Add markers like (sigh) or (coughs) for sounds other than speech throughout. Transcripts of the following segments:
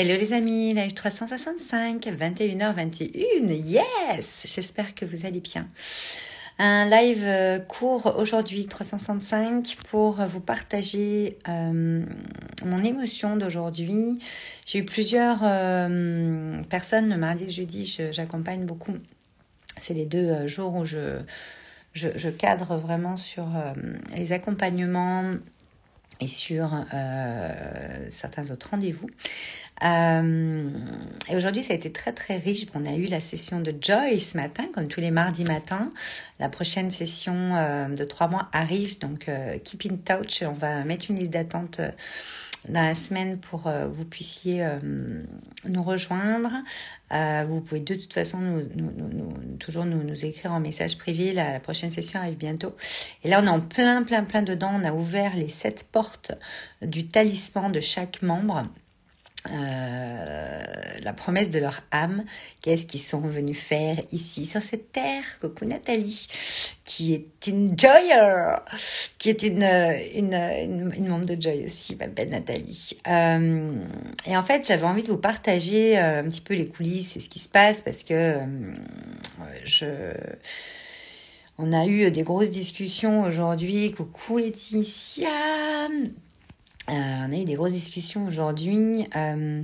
Hello les amis, live 365, 21h21, yes J'espère que vous allez bien. Un live euh, court aujourd'hui, 365, pour vous partager euh, mon émotion d'aujourd'hui. J'ai eu plusieurs euh, personnes le mardi et le jeudi, j'accompagne beaucoup. C'est les deux jours où je, je, je cadre vraiment sur les accompagnements et sur certains autres rendez-vous. Euh, et aujourd'hui, ça a été très très riche. On a eu la session de Joy ce matin, comme tous les mardis matins. La prochaine session euh, de trois mois arrive, donc euh, keep in touch. On va mettre une liste d'attente dans la semaine pour que vous puissiez nous rejoindre. vous pouvez de toute façon toujours nous, nous, écrire en message privé. La, la, prochaine session arrive bientôt. Et là, on est en plein, plein, plein dedans. On a ouvert les sept portes du talisman de chaque membre. Euh, la promesse de leur âme, qu'est-ce qu'ils sont venus faire ici sur cette terre? Coucou Nathalie, qui est une joyer, qui est une, une, une, membre de Joy aussi, ma belle Nathalie. Euh, et en fait, j'avais envie de vous partager euh, un petit peu les coulisses et ce qui se passe parce que je... On a eu des grosses discussions aujourd'hui. Coucou Laetitia on a eu des grosses discussions aujourd'hui euh,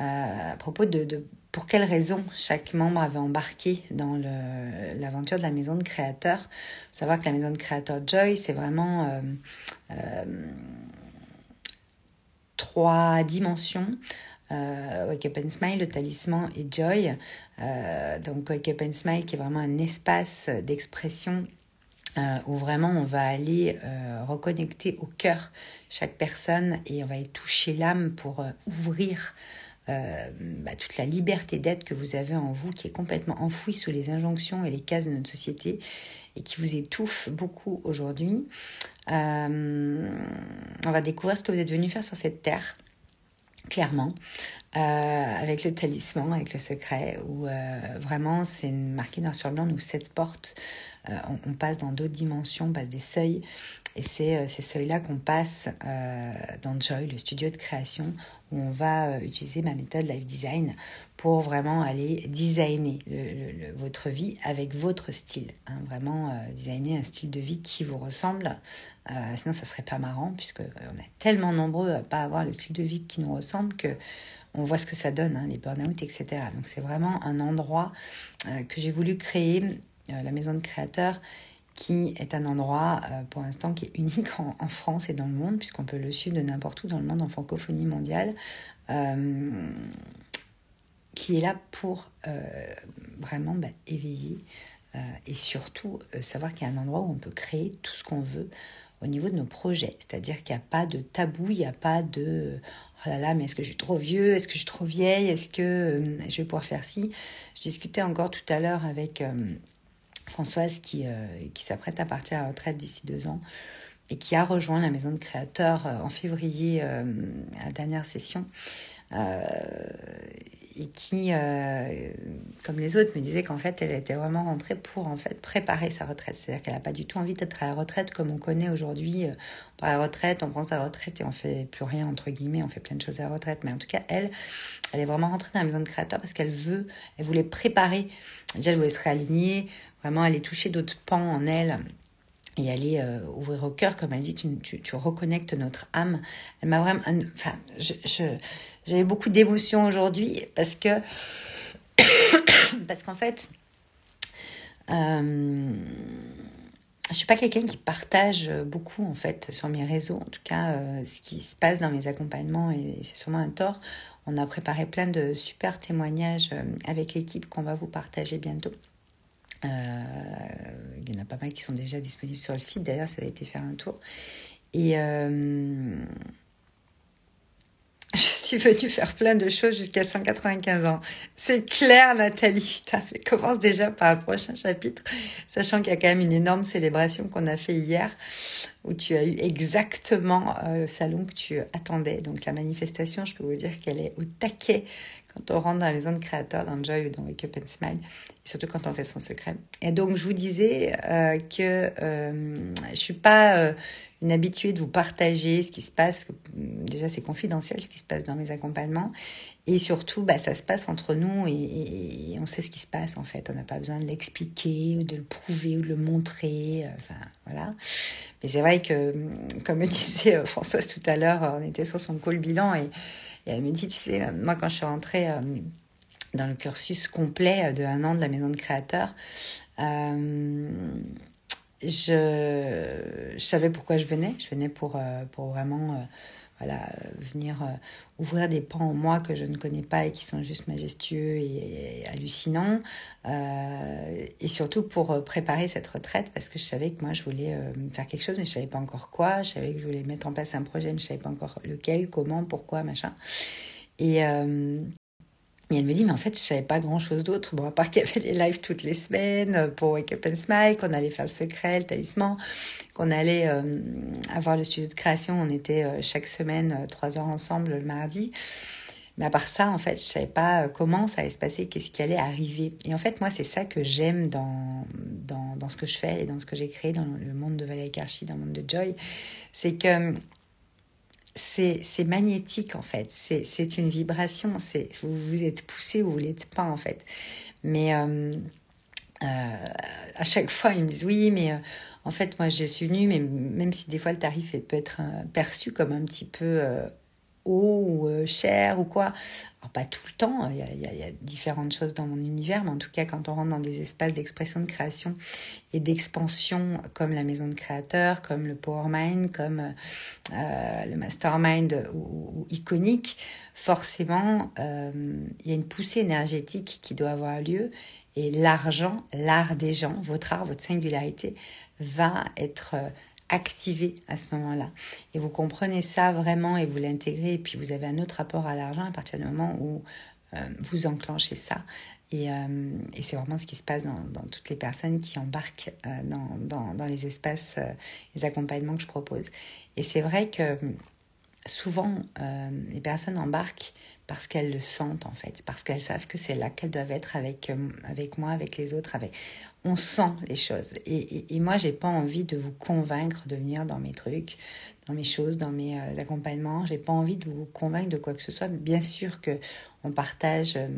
euh, à propos de, pour quelles raisons chaque membre avait embarqué dans l'aventure de la maison de créateur. Faut savoir que la maison de créateur Joy, c'est vraiment trois dimensions. Wake Up and Smile, le talisman et Joy. donc Wake Up and Smile qui est vraiment un espace d'expression euh, où vraiment on va aller euh, reconnecter au cœur chaque personne et on va y toucher l'âme pour euh, ouvrir bah, toute la liberté d'être que vous avez en vous qui est complètement enfouie sous les injonctions et les cases de notre société et qui vous étouffe beaucoup aujourd'hui. on va découvrir ce que vous êtes venu faire sur cette terre clairement, avec le talisman, avec le secret, où vraiment c'est marqué noir sur blanc, nous sept portes euh, on, passe dans d'autres dimensions, on passe des seuils. Et c'est euh, ces seuils-là qu'on passe euh, dans Joy, le studio de création, où on va utiliser ma méthode Life Design pour vraiment aller designer votre vie avec votre style. Hein. vraiment designer un style de vie qui vous ressemble. sinon, ça serait pas marrant, puisque on est tellement nombreux à pas avoir le style de vie qui nous ressemble que on voit ce que ça donne, hein, les burn-out, etc. Donc c'est vraiment un endroit que j'ai voulu créer euh, la maison de créateurs, qui est un endroit euh, pour l'instant qui est unique en, France et dans le monde, puisqu'on peut le suivre de n'importe où dans le monde en francophonie mondiale, euh, qui est là pour vraiment bah, éveiller et surtout savoir qu'il y a un endroit où on peut créer tout ce qu'on veut au niveau de nos projets. C'est-à-dire qu'il n'y a pas de tabou, il n'y a pas de oh là là, mais est-ce que je suis trop vieux? Est-ce que je suis trop vieille? Est-ce que je vais pouvoir faire ci? Je discutais encore tout à l'heure avec Françoise qui, euh, qui s'apprête à partir à la retraite d'ici deux ans et qui a rejoint la maison de créateurs euh, en février euh, à la dernière session et qui, comme les autres, me disait qu'en fait, elle était vraiment rentrée pour en fait préparer sa retraite. C'est-à-dire qu'elle n'a pas du tout envie d'être à la retraite comme on connaît aujourd'hui. Pour la retraite, on prend sa retraite et on fait plus rien entre guillemets, on fait plein de choses à la retraite. Mais en tout cas, elle, elle est vraiment rentrée dans la maison de créateurs parce qu'elle veut, elle voulait préparer. Déjà, elle voulait se réaligner, vraiment aller toucher d'autres pans en elle et aller euh, ouvrir au cœur, comme elle dit, tu, tu, reconnectes notre âme. Elle m'a vraiment, enfin, je, j'avais beaucoup d'émotions aujourd'hui parce que, (coughs) parce qu'en fait, euh, je suis pas quelqu'un qui partage beaucoup en fait sur mes réseaux, en tout cas euh, ce qui se passe dans mes accompagnements et c'est sûrement un tort. On a préparé plein de super témoignages euh, avec l'équipe qu'on va vous partager bientôt. Euh, il y en a pas mal qui sont déjà disponibles sur le site. D'ailleurs, ça a été faire un tour. Et euh, (laughs) je suis venue faire plein de choses jusqu'à 195 ans. C'est clair, Nathalie. (laughs) Putain, commence déjà par le prochain chapitre, sachant qu'il y a quand même une énorme célébration qu'on a fait hier, où tu as eu exactement euh, le salon que tu attendais. Donc la manifestation, je peux vous dire qu'elle est au taquet quand on rentre dans la maison de créateur, dans Joy ou dans Wake Up and Smile, surtout quand on fait son secret. Et donc, je vous disais euh, que euh, je suis pas euh, une habituée de vous partager ce qui se passe. Déjà, c'est confidentiel ce qui se passe dans mes accompagnements. Et surtout, bah, ça se passe entre nous et, on sait ce qui se passe en fait. On n'a pas besoin de l'expliquer ou de le prouver ou de le montrer. Enfin, voilà. Mais c'est vrai que, comme me (laughs) disait euh, Françoise tout à l'heure, on était sur son call bilan et, elle me dit, tu sais, moi quand je suis rentrée euh, dans le cursus complet de un an de la maison de créateur, euh, je, savais pourquoi je venais. Je venais pour, euh, pour vraiment euh, voilà, venir ouvrir des pans en moi que je ne connais pas et qui sont juste majestueux et, hallucinants. et surtout pour préparer cette retraite parce que je savais que moi je voulais faire quelque chose mais je ne savais pas encore quoi. Je savais que je voulais mettre en place un projet mais je ne savais pas encore lequel, comment, pourquoi, machin. Et, et elle me dit, mais en fait, je savais pas grand-chose d'autre. Bon, à part qu'il y avait les lives toutes les semaines euh, pour Wake Up and Smile, qu'on allait faire le secret, le talisman, qu'on allait euh, avoir le studio de création. On était euh, chaque semaine trois heures ensemble le mardi. Mais à part ça, en fait, je savais pas comment ça allait se passer, qu'est-ce qui allait arriver. Et en fait, moi, c'est ça que j'aime dans, dans, dans, ce que je fais et dans ce que j'ai créé dans le monde de Valérie Karchi, dans le monde de Joy. C'est que c'est magnétique en fait, c'est une vibration, vous, vous êtes poussé ou vous l'êtes pas en fait. Mais euh, euh, à chaque fois, ils me disent oui, mais euh, en fait, moi je suis venue, mais même si des fois le tarif peut être perçu comme un petit peu haut ou euh, cher ou quoi. Pas tout le temps, il y, a, il y, a, différentes choses dans mon univers, mais en tout cas, quand on rentre dans des espaces d'expression, de création et d'expansion, comme la maison de créateur, comme le Power Mind, comme euh, le Mastermind ou, iconique, forcément, euh, il y a une poussée énergétique qui doit avoir lieu. Et l'argent, l'art des gens, votre art, votre singularité, va être activé à ce moment-là. Et vous comprenez ça vraiment et vous l'intégrez, et puis vous avez un autre rapport à l'argent à partir du moment où euh, vous enclenchez ça. Et, euh, et c'est vraiment ce qui se passe dans, toutes les personnes qui embarquent euh, dans, dans, les espaces, les accompagnements que je propose. Et c'est vrai que souvent, les personnes embarquent parce qu'elles le sentent en fait, parce qu'elles savent que c'est là qu'elles doivent être avec, euh, avec moi, avec les autres. On sent les choses. Et, et, et moi, j'ai pas envie de vous convaincre de venir dans mes trucs, dans mes choses, dans mes euh, accompagnements. J'ai pas envie de vous convaincre de quoi que ce soit. Bien sûr que on partage euh,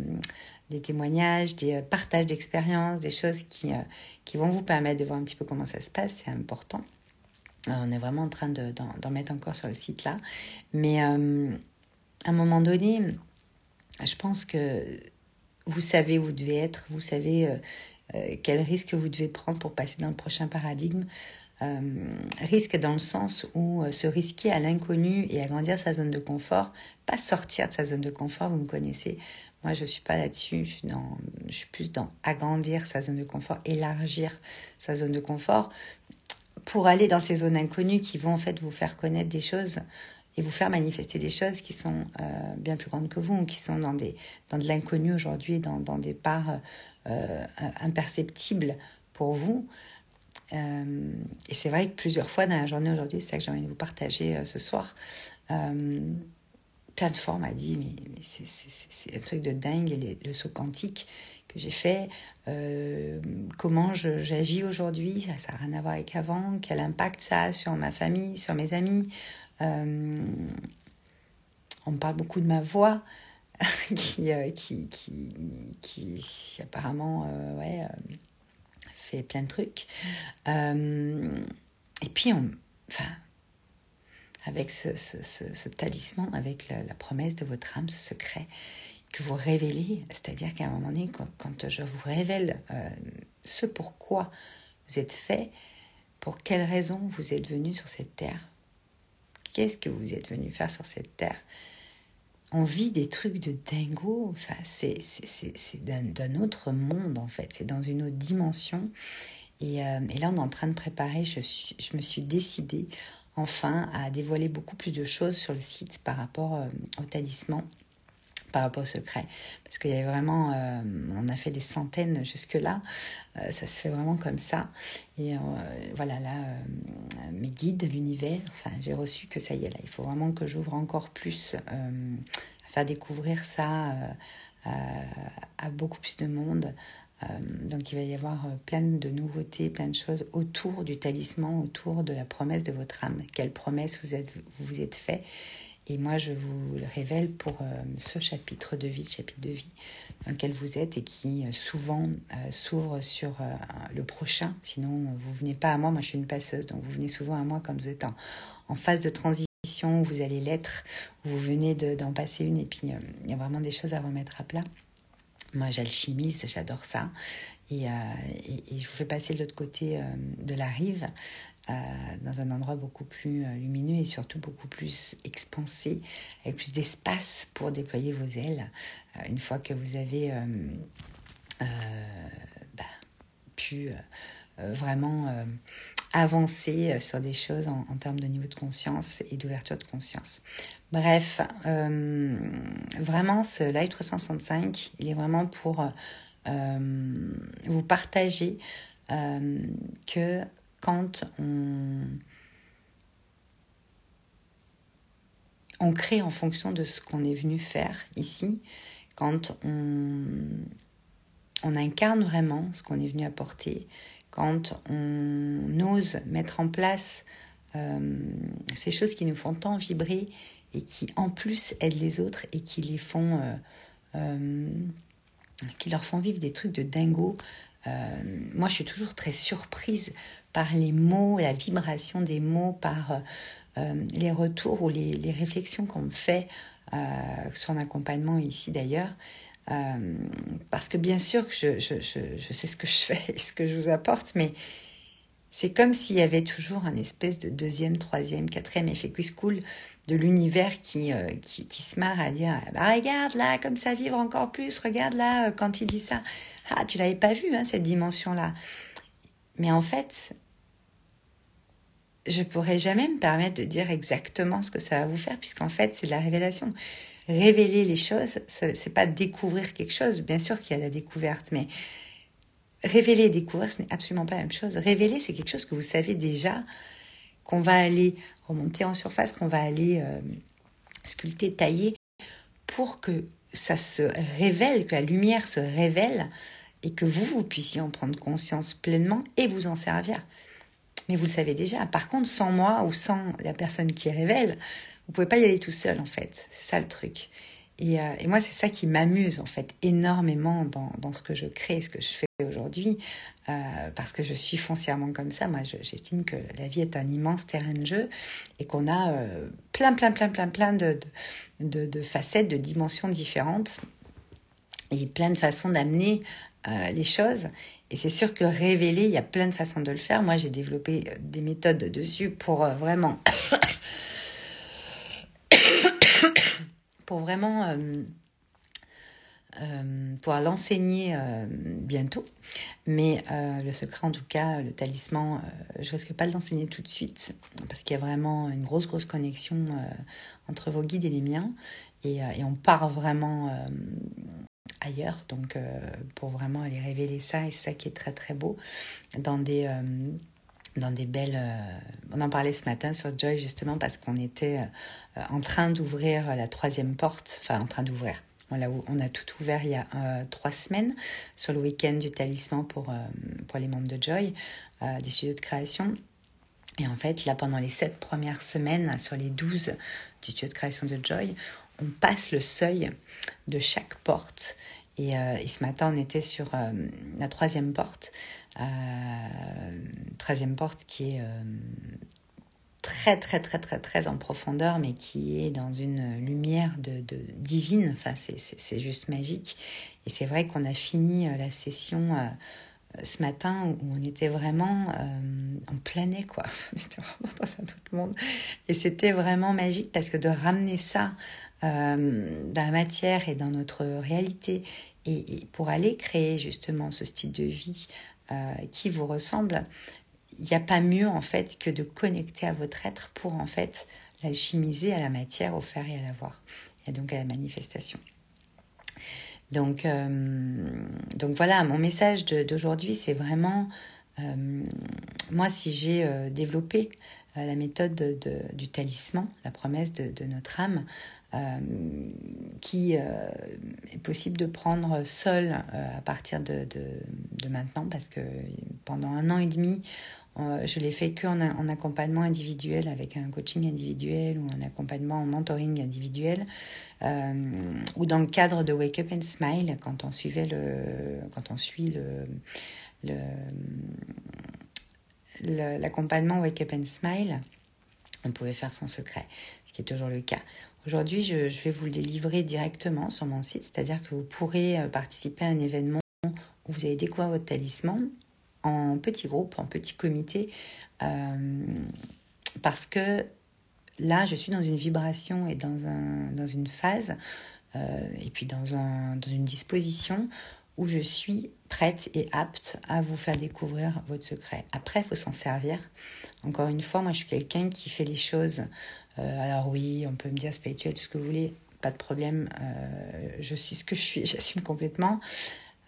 des témoignages, des partages d'expériences, des choses qui, qui vont vous permettre de voir un petit peu comment ça se passe. C'est important. on est vraiment en train d'en mettre encore sur le site là. Mais à un moment donné, je pense que vous savez où vous devez être, vous savez euh, euh, quel risque vous devez prendre pour passer dans le prochain paradigme. Euh, risque dans le sens où se risquer à l'inconnu et agrandir sa zone de confort, pas sortir de sa zone de confort, vous me connaissez. Moi, je ne suis pas là-dessus, je, suis je suis plus dans agrandir sa zone de confort, élargir sa zone de confort pour aller dans ces zones inconnues qui vont en fait vous faire connaître des choses et vous faire manifester des choses qui sont euh, bien plus grandes que vous, qui sont dans, des, dans de l'inconnu aujourd'hui, dans, dans, des parts euh, imperceptibles pour vous. Euh, et c'est vrai que plusieurs fois dans la journée aujourd'hui, c'est ça que j'ai envie de vous partager ce soir, plein de fois on m'a dit, mais, c'est un truc de dingue, le saut quantique que j'ai fait, comment j'agis aujourd'hui, ça n'a rien à voir avec avant, quel impact ça a sur ma famille, sur mes amis, euh, on me parle beaucoup de ma voix. (laughs) Euh, qui, qui, qui, qui, apparemment euh, ouais, fait plein de trucs. et puis, enfin, avec ce, ce, ce, talisman, avec la, promesse de votre âme, ce secret que vous révélez, c'est-à-dire qu'à un moment donné, quand, quand je vous révèle ce pourquoi vous êtes fait, pour quelle raison vous êtes venu sur cette terre, Qu'est-ce que vous êtes venu faire sur cette terre? On vit des trucs de dingo. Enfin, c'est d'un autre monde, en fait. C'est dans une autre dimension. Et, euh, là, on est en train de préparer. Je me suis décidée, enfin, à dévoiler beaucoup plus de choses sur le site par rapport euh, au talisman par rapport au secret. Parce qu'il y avait vraiment, euh, on a fait des centaines jusque-là, euh, ça se fait vraiment comme ça. Et euh, voilà, là, mes guides, l'univers, enfin, j'ai reçu que ça y est, là, il faut vraiment que j'ouvre encore plus, à faire découvrir ça à beaucoup plus de monde. donc il va y avoir plein de nouveautés, plein de choses autour du talisman, autour de la promesse de votre âme. Quelle promesse vous êtes, vous, vous êtes fait et moi, je vous le révèle pour euh, ce chapitre de vie, chapitre de vie dans lequel vous êtes et qui euh, souvent euh, s'ouvre sur le prochain. Sinon, vous venez pas à moi. Moi, je suis une passeuse, donc vous venez souvent à moi quand vous êtes en, phase de transition, où vous allez l'être, où vous venez d'en passer une, et puis il y a vraiment des choses à remettre à plat. Moi, j'alchimise, j'adore ça. Et, et, je vous fais passer de l'autre côté de la rive dans un endroit beaucoup plus euh, lumineux et surtout beaucoup plus expansé, avec plus d'espace pour déployer vos ailes. Euh, une fois que vous avez bah, pu vraiment avancer sur des choses en, termes de niveau de conscience et d'ouverture de conscience. Bref, vraiment, ce Live 365, il est vraiment pour vous partager que quand on, crée en fonction de ce qu'on est venu faire ici, quand on, incarne vraiment ce qu'on est venu apporter, quand on ose mettre en place euh, ces choses qui nous font tant vibrer et qui en plus aident les autres et qui euh, euh, qui leur font vivre des trucs de dingo. Moi, je suis toujours très surprise par les mots, la vibration des mots, par euh, euh, les retours ou les, réflexions qu'on me fait euh, sur l'accompagnement ici d'ailleurs. parce que bien sûr que je, je, sais ce que je fais et ce que je vous apporte, mais c'est comme s'il y avait toujours un espèce de deuxième, troisième, quatrième effet cool de l'univers qui, qui, qui, se marre à dire bah, Regarde là, comme ça vivre encore plus, regarde là, quand il dit ça. Ah, tu l'avais pas vu, hein, cette dimension-là. Mais en fait, je pourrais jamais me permettre de dire exactement ce que ça va vous faire, puisqu'en fait, c'est de la révélation. Révéler les choses, c'est pas découvrir quelque chose. Bien sûr qu'il y a la découverte, mais révéler et découvrir, ce n'est absolument pas la même chose. Révéler, c'est quelque chose que vous savez déjà, qu'on va aller remonter en surface, qu'on va aller euh, sculpter, tailler, pour que ça se révèle, que la lumière se révèle, et que vous, vous puissiez en prendre conscience pleinement et vous en servir mais vous le savez déjà. Par contre, sans moi ou sans la personne qui révèle, vous pouvez pas y aller tout seul en fait. C'est ça le truc. Et, euh, moi, c'est ça qui m'amuse en fait énormément dans, dans, ce que je crée, ce que je fais aujourd'hui, euh, parce que je suis foncièrement comme ça. Moi, j'estime que la vie est un immense terrain de jeu et qu'on a euh, plein, plein, plein, plein, plein de, de, facettes, de dimensions différentes et plein de façons d'amener les choses. Et c'est sûr que révéler, il y a plein de façons de le faire. Moi, j'ai développé euh, des méthodes dessus pour euh, vraiment... pour vraiment... Euh, pouvoir l'enseigner bientôt. Mais le secret, en tout cas, le talisman, je risque pas de l'enseigner tout de suite parce qu'il y a vraiment une grosse, grosse connexion entre vos guides et les miens. Et, et on part vraiment ailleurs, donc euh, pour vraiment aller révéler ça, et c'est ça qui est très très beau, dans des, euh, dans des belles... Euh, on en parlait ce matin sur Joy justement parce qu'on était en train d'ouvrir la troisième porte, enfin en train d'ouvrir. On a, on a tout ouvert il y a trois semaines sur le week-end du talisman pour, pour les membres de Joy, du studio de création. Et en fait, là, pendant les sept premières semaines, sur les douze du studio de création de Joy, on passe le seuil de chaque porte. Et, euh, ce matin, on était sur euh, la troisième porte. Euh, troisième porte qui est très, très, très, très, très en profondeur, mais qui est dans une lumière de, divine. Enfin, c'est juste magique. Et c'est vrai qu'on a fini la session ce matin où on était vraiment en plein nez, quoi. (laughs) On était vraiment dans un autre monde. Et c'était vraiment magique parce que de ramener ça euh, dans la matière et dans notre réalité, et, pour aller créer justement ce style de vie euh, qui vous ressemble, il n'y a pas mieux en fait que de connecter à votre être pour en fait l'alchimiser à la matière, au faire et à la voir, et donc à la manifestation. Donc, euh, donc voilà, mon message d'aujourd'hui, c'est vraiment, moi, si j'ai développé la méthode du talisman, la promesse de, de notre âme, euh, qui est possible de prendre seul à partir de, de, maintenant, parce que pendant un an et demi, je l'ai fait qu'en en accompagnement individuel avec un coaching individuel ou un accompagnement en mentoring individuel ou dans le cadre de Wake Up and Smile quand on suivait le quand on suit le l'accompagnement Wake Up and Smile, on pouvait faire son secret, ce qui est toujours le cas. Aujourd'hui, je, vais vous le délivrer directement sur mon site, c'est-à-dire que vous pourrez euh, participer à un événement où vous allez découvrir votre talisman en petit groupe, en petit comité, euh, parce que là, je suis dans une vibration et dans, un, dans une phase, euh, et puis dans, un, dans une disposition où je suis prête et apte à vous faire découvrir votre secret. Après, il faut s'en servir. Encore une fois, moi, je suis quelqu'un qui fait les choses. Euh, alors oui, on peut me dire spirituel, tout ce que vous voulez, pas de problème. Euh, je suis ce que je suis, (laughs) j'assume complètement.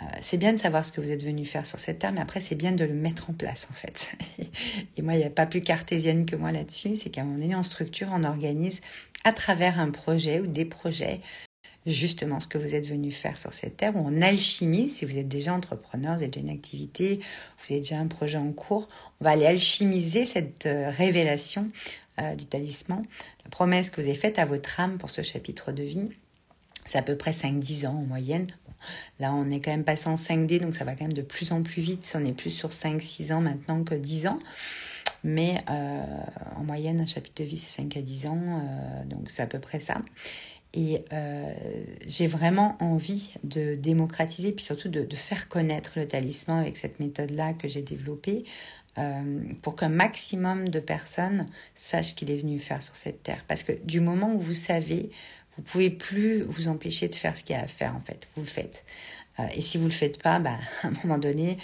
Euh, c'est bien de savoir ce que vous êtes venu faire sur cette terre, mais après, c'est bien de le mettre en place, en fait. (laughs) Et moi, il n'y a pas plus cartésienne que moi là-dessus. C'est qu'à un moment donné, en structure, on organise à travers un projet ou des projets justement ce que vous êtes venu faire sur cette terre, ou en alchimie, si vous êtes déjà entrepreneur, vous avez déjà une activité, vous avez déjà un projet en cours, on va aller alchimiser cette euh, révélation euh, du talisman, la promesse que vous avez faite à votre âme pour ce chapitre de vie. C'est à peu près 5-10 ans en moyenne. là, on est quand même passé en 5D, donc ça va quand même de plus en plus vite. On est plus sur 5-6 ans maintenant que 10 ans. Mais euh, en moyenne, un chapitre de vie, c'est 5 à 10 ans. donc c'est à peu près ça. Et euh, j'ai vraiment envie de démocratiser, puis surtout de, faire connaître le talisman avec cette méthode-là que j'ai développée, euh, pour qu'un maximum de personnes sachent qu'il est venu faire sur cette terre. Parce que du moment où vous savez, vous pouvez plus vous empêcher de faire ce qu'il y a à faire, en fait. Vous le faites. Euh, et si vous ne le faites pas, bah, (laughs) à un moment donné,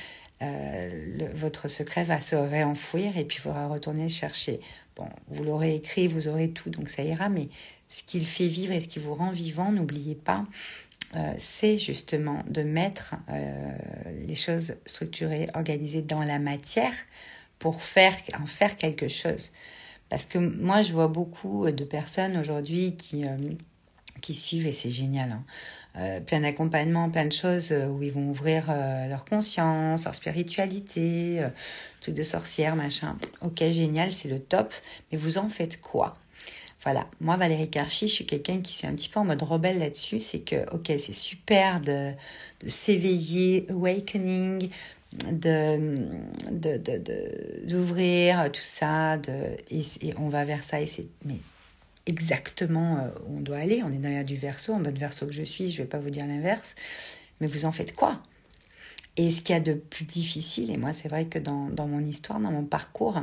votre secret va se réenfouir et puis il faudra retourner chercher. Bon, vous l'aurez écrit, vous aurez tout, donc ça ira, mais ce qui le fait vivre et ce qui vous rend vivant, n'oubliez pas, euh, c'est justement de mettre euh, les choses structurées, organisées dans la matière pour faire, en faire quelque chose. Parce que moi, je vois beaucoup de personnes aujourd'hui qui, euh, qui suivent, et c'est génial, hein, plein d'accompagnements, plein de choses où ils vont ouvrir leur conscience, leur spiritualité, truc de sorcière, machin. Ok, génial, c'est le top, mais vous en faites quoi? Voilà, moi Valérie Karchi, je suis quelqu'un qui suis un petit peu en mode rebelle là-dessus. C'est que, ok, c'est super de, s'éveiller, awakening, de d'ouvrir tout ça, et, on va vers ça. Et c'est mais exactement euh, où on doit aller. On est dans du verso, en mode verso que je suis, je ne vais pas vous dire l'inverse. Mais vous en faites quoi? Et ce qu'il y a de plus difficile, et moi c'est vrai que dans, dans mon histoire, dans mon parcours,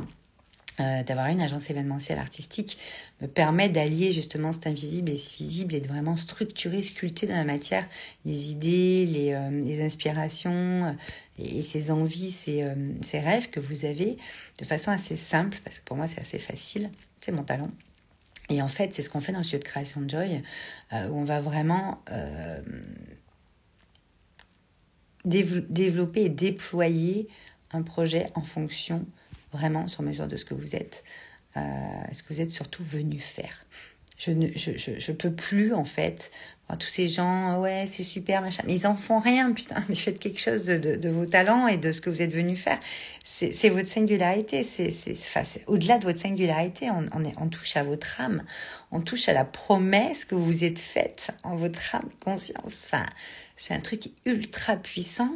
euh, d'avoir une agence événementielle artistique me permet d'allier justement cet invisible et ce visible et de vraiment structurer, sculpter dans la matière les idées, les, euh, inspirations euh, et, ces envies, ces, ces, rêves que vous avez de façon assez simple, parce que pour moi c'est assez facile, c'est mon talent. Et en fait, c'est ce qu'on fait dans le studio de création de Joy, où on va vraiment développer et déployer un projet en fonction vraiment sur mesure de ce que vous êtes, euh, ce que vous êtes surtout venu faire? Je ne je, je, je, peux plus, en fait, tous ces gens, ouais, c'est super, machin, mais ils en font rien, (laughs) putain, mais faites quelque chose de, de, vos talents et de ce que vous êtes venu faire. C'est votre singularité, c'est enfin, au-delà de votre singularité, on, on touche à votre âme, on touche à la promesse que vous êtes faite en votre âme, conscience. Enfin, c'est un truc ultra puissant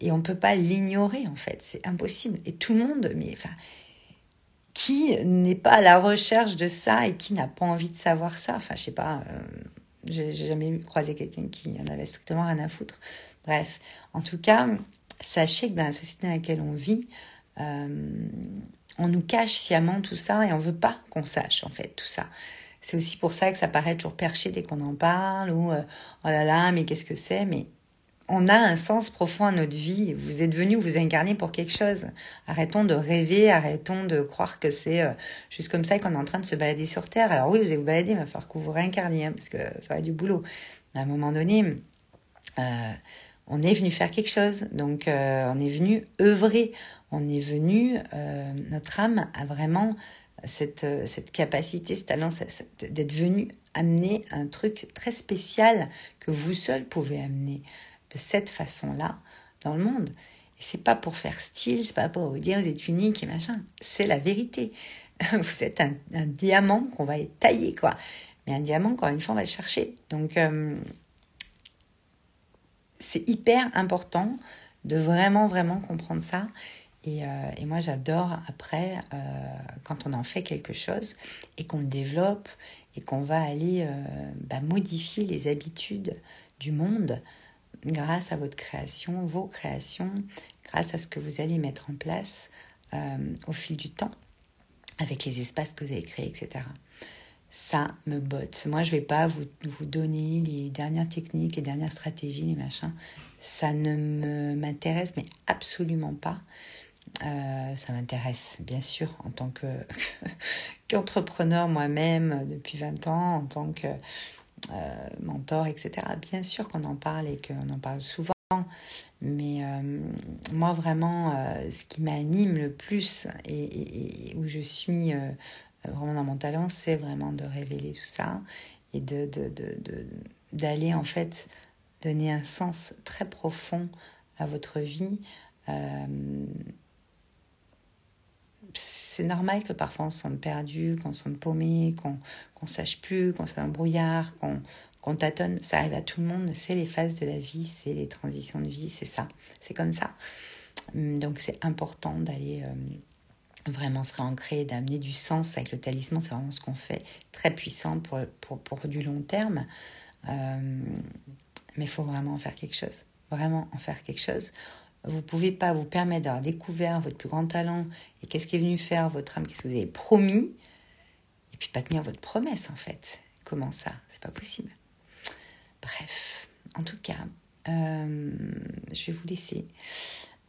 et on ne peut pas l'ignorer, en fait. C'est impossible. Et tout le monde, mais enfin, qui n'est pas à la recherche de ça et qui n'a pas envie de savoir ça? Enfin, je sais pas. Euh, j'ai jamais croisé quelqu'un qui en avait strictement rien à foutre. Bref, en tout cas, sachez que dans la société dans laquelle on vit, euh, on nous cache sciemment tout ça et on veut pas qu'on sache en fait tout ça. C'est aussi pour ça que ça paraît toujours perché dès qu'on en parle ou euh, oh là là mais qu'est-ce que c'est? Mais on a un sens profond à notre vie. Vous êtes venu vous incarner pour quelque chose. Arrêtons de rêver, arrêtons de croire que c'est euh, juste comme ça qu'on est en train de se balader sur Terre. Alors oui, vous allez vous balader, mais il va falloir que vous réincarniez, hein, parce que ça va être du boulot. À un moment donné, euh, on est venu faire quelque chose. Donc euh, on est venu œuvrer. On est venu, notre âme a vraiment cette, cette capacité, ce talent, d'être venu amener un truc très spécial que vous seul pouvez amener de cette façon-là dans le monde. Et c'est pas pour faire style, c'est pas pour vous dire vous êtes unique et machin. C'est la vérité. (laughs) Vous êtes un, diamant qu'on va tailler, quoi. Mais un diamant, encore une fois, on va le chercher. Donc, euh, c'est hyper important de vraiment, vraiment comprendre ça. Et, euh, moi, j'adore après, euh, quand on en fait quelque chose et qu'on le développe et qu'on va aller bah, modifier les habitudes du monde, grâce à votre création, vos créations, grâce à ce que vous allez mettre en place euh, au fil du temps, avec les espaces que vous avez créés, etc. Ça me botte. Moi, je ne vais pas vous, vous donner les dernières techniques, les dernières stratégies, les machins. Ça ne m'intéresse, mais absolument pas. Euh, ça m'intéresse, bien sûr, en tant (laughs) qu'entrepreneur moi-même depuis 20 ans, en tant que mentor, etc. Bien sûr qu'on en parle et qu'on en parle souvent, mais euh, moi vraiment, euh, ce qui m'anime le plus et, où je suis vraiment dans mon talent, c'est vraiment de révéler tout ça et de, d'aller en fait donner un sens très profond à votre vie c'est normal que parfois on se sente perdu, qu'on se sente paumé, qu'on ne sache plus, qu'on soit un brouillard, qu'on tâtonne. Ça arrive à tout le monde. C'est les phases de la vie, c'est les transitions de vie, c'est ça. C'est comme ça. Hum, donc c'est important d'aller euh, vraiment se réancrer, d'amener du sens avec le talisman. C'est vraiment ce qu'on fait. Très puissant pour, pour, pour du long terme. Euh, mais il faut vraiment en faire quelque chose. Vraiment en faire quelque chose vous ne pouvez pas vous permettre d'avoir découvert votre plus grand talent et qu'est-ce qui est venu faire votre âme, qu'est-ce que vous avez promis, et puis pas tenir votre promesse en fait. Comment ça? C'est pas possible. Bref, en tout cas, euh, je vais vous laisser.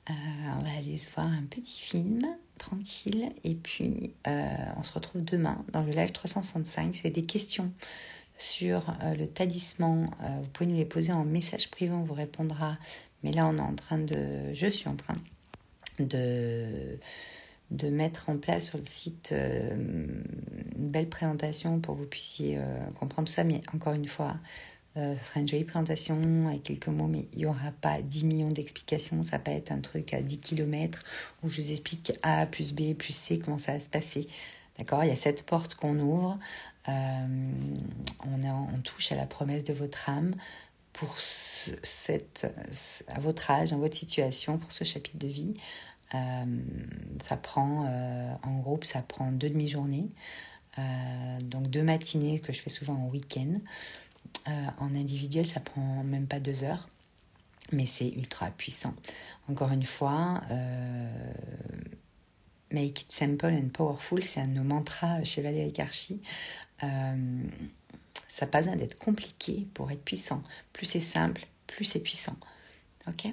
Euh, on va aller se voir un petit film tranquille et puis euh, on se retrouve demain dans le live 365. Si vous avez des questions sur le talisman, vous pouvez nous les poser en message privé, on vous répondra mais là, on est en train de, je suis en train de, de mettre en place sur le site euh, une belle présentation pour que vous puissiez euh, comprendre tout ça. Mais encore une fois, euh, ce sera une jolie présentation avec quelques mots, mais il n'y aura pas 10 millions d'explications. Ça peut être un truc à 10 km où je vous explique A plus B plus C, comment ça va se passer. D'accord? Il y a cette porte qu'on ouvre. on, on touche à la promesse de votre âme pour cette, à votre âge, dans votre situation, pour ce chapitre de vie. Euh, ça prend, euh, en groupe, ça prend deux demi-journées, euh, donc deux matinées que je fais souvent en week-end. en individuel, ça prend même pas deux heures, mais c'est ultra puissant. Encore une fois, Make it simple and powerful, c'est un de nos mantras chez Valérie Karchi. Ça n'a pas besoin d'être compliqué pour être puissant. Plus c'est simple, plus c'est puissant. Ok?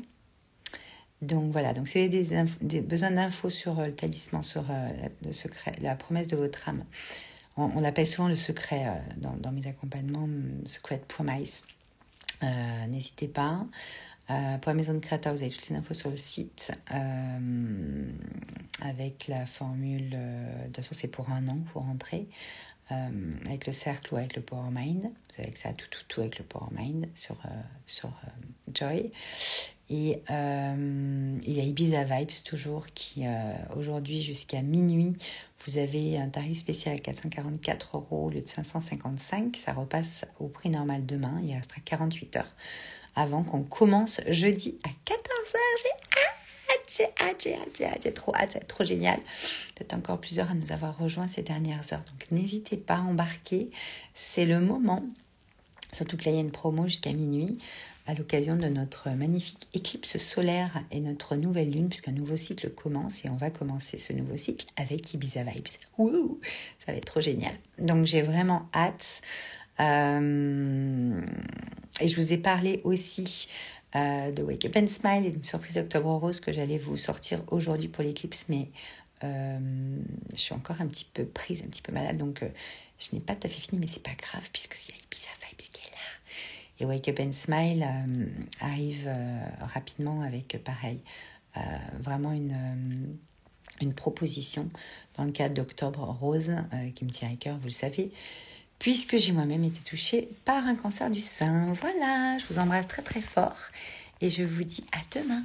Donc voilà, donc c'est des, des, besoins d'infos sur euh, le talisman, sur euh, le secret, la promesse de votre âme. On, l'appelle souvent le secret euh, dans, mes accompagnements, hum, Secret Promise. N'hésitez pas. pour la maison de créateur, vous avez toutes les infos sur le site avec la formule. de toute façon, c'est pour un an, il faut rentrer. Euh, avec le cercle ou avec le Power Mind. Vous avez ça tout, tout, tout avec le Power Mind sur, euh, sur euh, Joy. Et il y a Ibiza Vibes toujours qui, aujourd'hui jusqu'à minuit, vous avez un tarif spécial à 444 euros au lieu de 555. Ça repasse au prix normal demain. Il restera 48 heures avant qu'on commence jeudi à 14h. J'ai j'ai hâte, j'ai hâte, j'ai trop hâte, c'est trop génial. Peut-être encore plusieurs à nous avoir rejoints ces dernières heures. Donc n'hésitez pas à embarquer, c'est le moment. Surtout que là, il y a une promo jusqu'à minuit à l'occasion de notre magnifique éclipse solaire et notre nouvelle lune, puisqu'un nouveau cycle commence et on va commencer ce nouveau cycle avec Ibiza Vibes. Wouh Ça va être trop génial. Donc j'ai vraiment hâte. Euh, et je vous ai parlé aussi euh, de Wake Up and Smile et une surprise d'Octobre Rose que j'allais vous sortir aujourd'hui pour l'éclipse, mais euh, je suis encore un petit peu prise, un petit peu malade, donc euh, je n'ai pas tout à fait fini, mais c'est pas grave puisque a Ibiza Vibes qui est là. Et Wake Up and Smile arrive rapidement avec pareil, vraiment une une proposition dans le cadre d'Octobre Rose, qui me tient à cœur, vous le savez, puisque j'ai moi-même été touchée par un cancer du sein. Voilà, je vous embrasse très très fort et je vous dis à demain.